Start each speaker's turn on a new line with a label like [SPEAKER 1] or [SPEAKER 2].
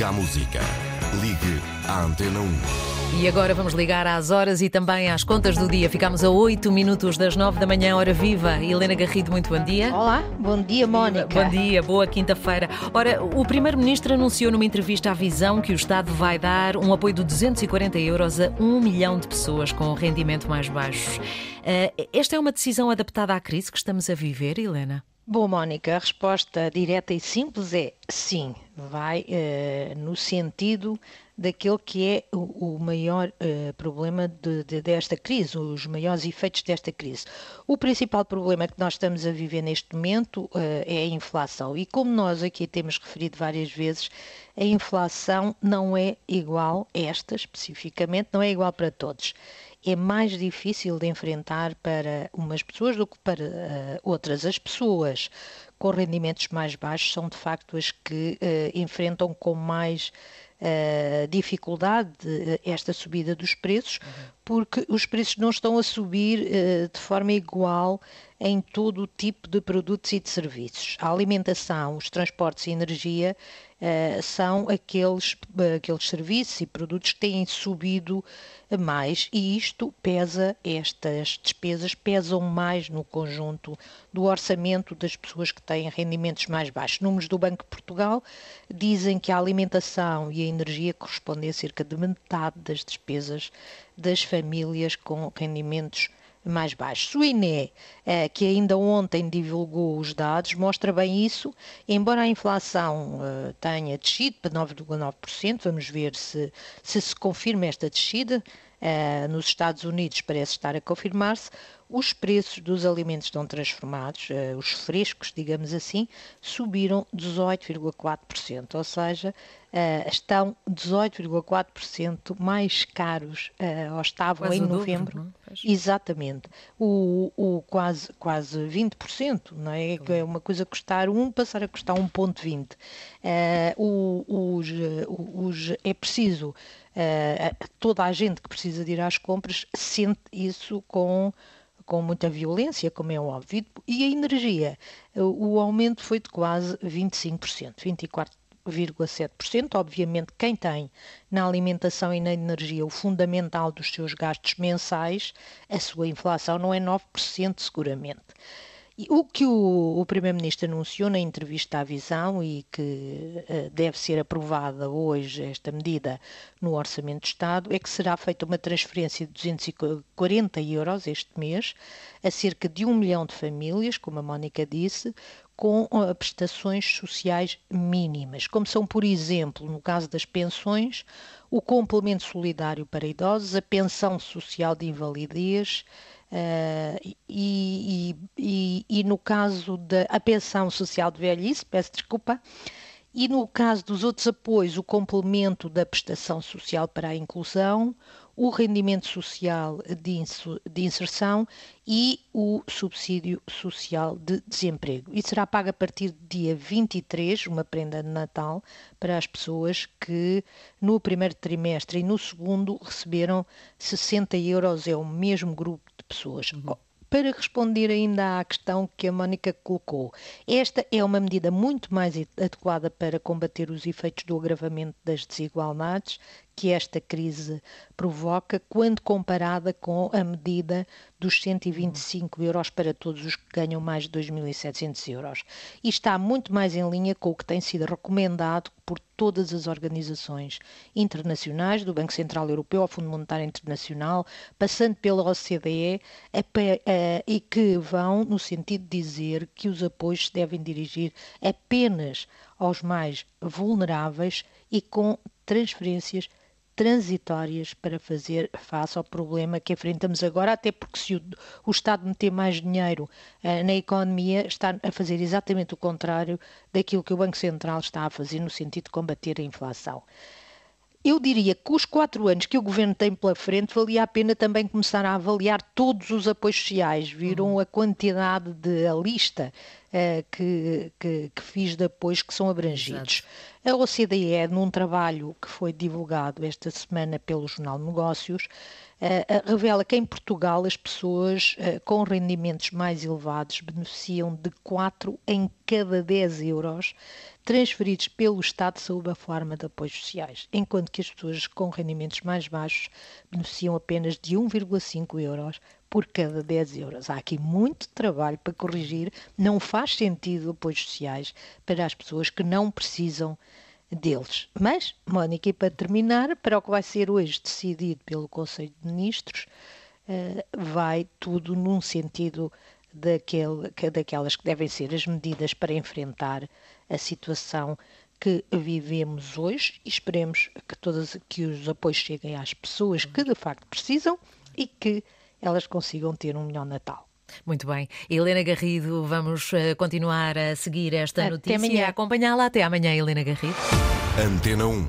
[SPEAKER 1] Liga à música. Ligue à Antena 1.
[SPEAKER 2] E agora vamos ligar às horas e também às contas do dia. Ficamos a 8 minutos das 9 da manhã, hora viva. Helena Garrido, muito bom dia.
[SPEAKER 3] Olá, bom dia, Mónica.
[SPEAKER 2] Bom dia, boa quinta-feira. Ora, o Primeiro-Ministro anunciou numa entrevista à Visão que o Estado vai dar um apoio de 240 euros a um milhão de pessoas com rendimento mais baixo. Eh, esta é uma decisão adaptada à crise que estamos a viver, Helena?
[SPEAKER 3] Bom, Mónica, a resposta direta e simples é sim, vai uh, no sentido daquele que é o, o maior uh, problema de, de, desta crise, os maiores efeitos desta crise. O principal problema que nós estamos a viver neste momento uh, é a inflação. E como nós aqui temos referido várias vezes, a inflação não é igual, esta especificamente, não é igual para todos é mais difícil de enfrentar para umas pessoas do que para uh, outras. As pessoas com rendimentos mais baixos são de facto as que uh, enfrentam com mais uh, dificuldade esta subida dos preços, uhum. porque os preços não estão a subir de forma igual em todo o tipo de produtos e de serviços. A alimentação, os transportes e energia uh, são aqueles, aqueles serviços e produtos que têm subido mais e isto pesa, estas despesas pesam mais no conjunto do orçamento das pessoas que têm rendimentos mais baixos. Números do Banco de Portugal dizem que a alimentação e a energia correspondem a cerca de metade das despesas das famílias com rendimentos mais baixos. O INE, eh, que ainda ontem divulgou os dados, mostra bem isso, embora a inflação eh, tenha descido para 9,9%, vamos ver se, se se confirma esta descida, Uh, nos Estados Unidos parece estar a confirmar-se, os preços dos alimentos não transformados, os frescos, digamos assim, subiram 18,4%, ou seja, estão 18,4% mais caros, ou estavam quase em novembro. Dobro, Exatamente. O, o, quase, quase 20%, não é? É uma coisa custar 1, passar a custar 1,20. Uh, os, os, é preciso uh, toda a gente que precisa de ir às compras sente isso com com muita violência, como é óbvio, e a energia, o aumento foi de quase 25%, 24,7%. Obviamente, quem tem na alimentação e na energia o fundamental dos seus gastos mensais, a sua inflação não é 9%, seguramente. O que o, o Primeiro-Ministro anunciou na entrevista à Visão e que uh, deve ser aprovada hoje, esta medida, no Orçamento do Estado, é que será feita uma transferência de 240 euros este mês a cerca de um milhão de famílias, como a Mónica disse, com prestações sociais mínimas, como são, por exemplo, no caso das pensões, o complemento solidário para idosos, a pensão social de invalidez, Uh, e, e, e, no caso da pensão social de velhice, peço desculpa, e no caso dos outros apoios, o complemento da prestação social para a inclusão, o rendimento social de inserção e o subsídio social de desemprego. E será pago a partir do dia 23, uma prenda de Natal, para as pessoas que no primeiro trimestre e no segundo receberam 60 euros, é o mesmo grupo de pessoas. Uhum para responder ainda à questão que a Mónica colocou, esta é uma medida muito mais adequada para combater os efeitos do agravamento das desigualdades que esta crise provoca quando comparada com a medida dos 125 euros para todos os que ganham mais de 2.700 euros. E está muito mais em linha com o que tem sido recomendado por todas as organizações internacionais, do Banco Central Europeu ao Fundo Monetário Internacional, passando pela OCDE, e que vão no sentido de dizer que os apoios se devem dirigir apenas aos mais vulneráveis e com transferências transitórias para fazer face ao problema que enfrentamos agora, até porque se o, o Estado meter mais dinheiro uh, na economia, está a fazer exatamente o contrário daquilo que o Banco Central está a fazer no sentido de combater a inflação. Eu diria que os quatro anos que o governo tem pela frente, valia a pena também começar a avaliar todos os apoios sociais. Viram uhum. a quantidade de a lista uh, que, que, que, fiz de apoios que são abrangidos. Exato. A OCDE, num trabalho que foi divulgado esta semana pelo Jornal Negócios, uh, revela que em Portugal as pessoas com rendimentos mais elevados beneficiam de 4 em cada 10 euros transferidos pelo Estado sob a forma de apoios sociais, enquanto que as pessoas com rendimentos mais baixos beneficiam apenas de 1,5 euros por cada 10 euros. Há aqui muito trabalho para corrigir, não faz sentido apoios sociais para as pessoas que não precisam deles. Mas, Mónica, e para terminar, para o que vai ser hoje decidido pelo Conselho de Ministros, eh, vai tudo num sentido daquele, daquelas que devem ser as medidas para enfrentar a situação que vivemos hoje e esperemos que todos que os apoios cheguem às pessoas que de facto precisam e que elas consigam ter um melhor Natal.
[SPEAKER 2] Muito bem. Helena Garrido, vamos eh, continuar a seguir esta
[SPEAKER 3] até
[SPEAKER 2] notícia
[SPEAKER 3] amanhã.
[SPEAKER 2] acompanhá-la. Até amanhã, Helena Garrido.
[SPEAKER 1] Antena 1.